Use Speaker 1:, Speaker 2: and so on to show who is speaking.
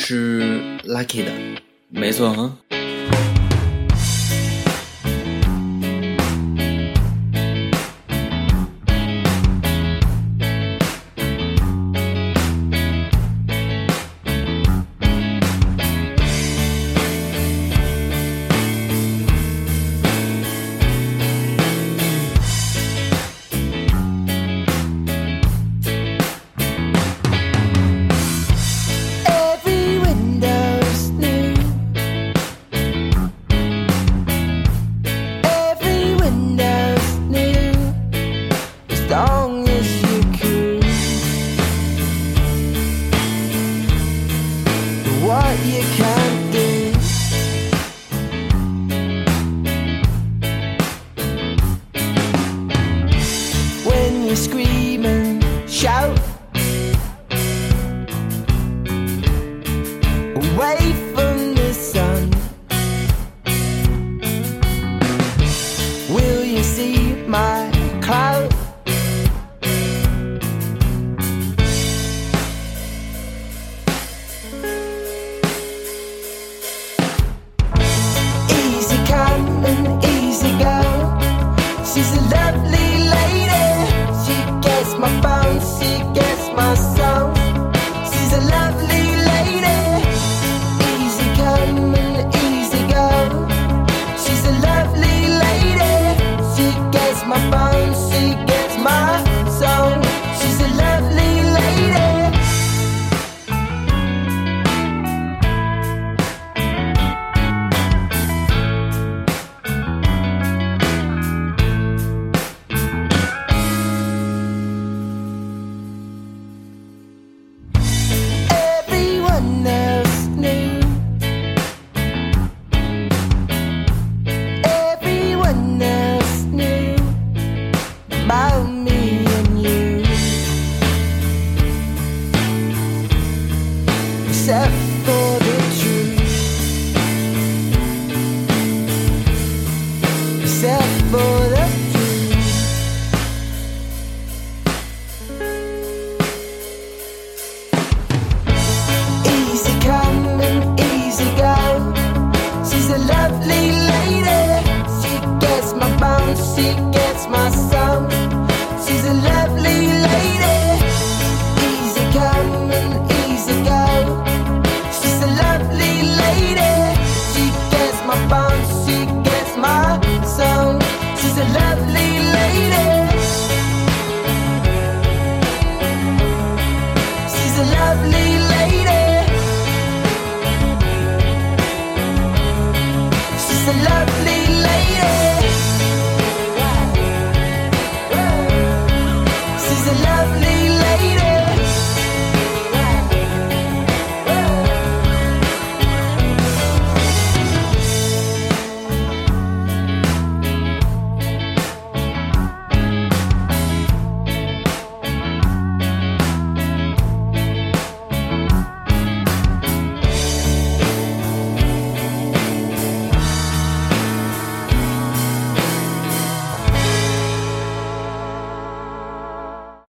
Speaker 1: 是 lucky 的。没错
Speaker 2: 啊 you can't do. When you're screaming, shout, away from the sun. Will you see my cloud? 啊。She's a lovely.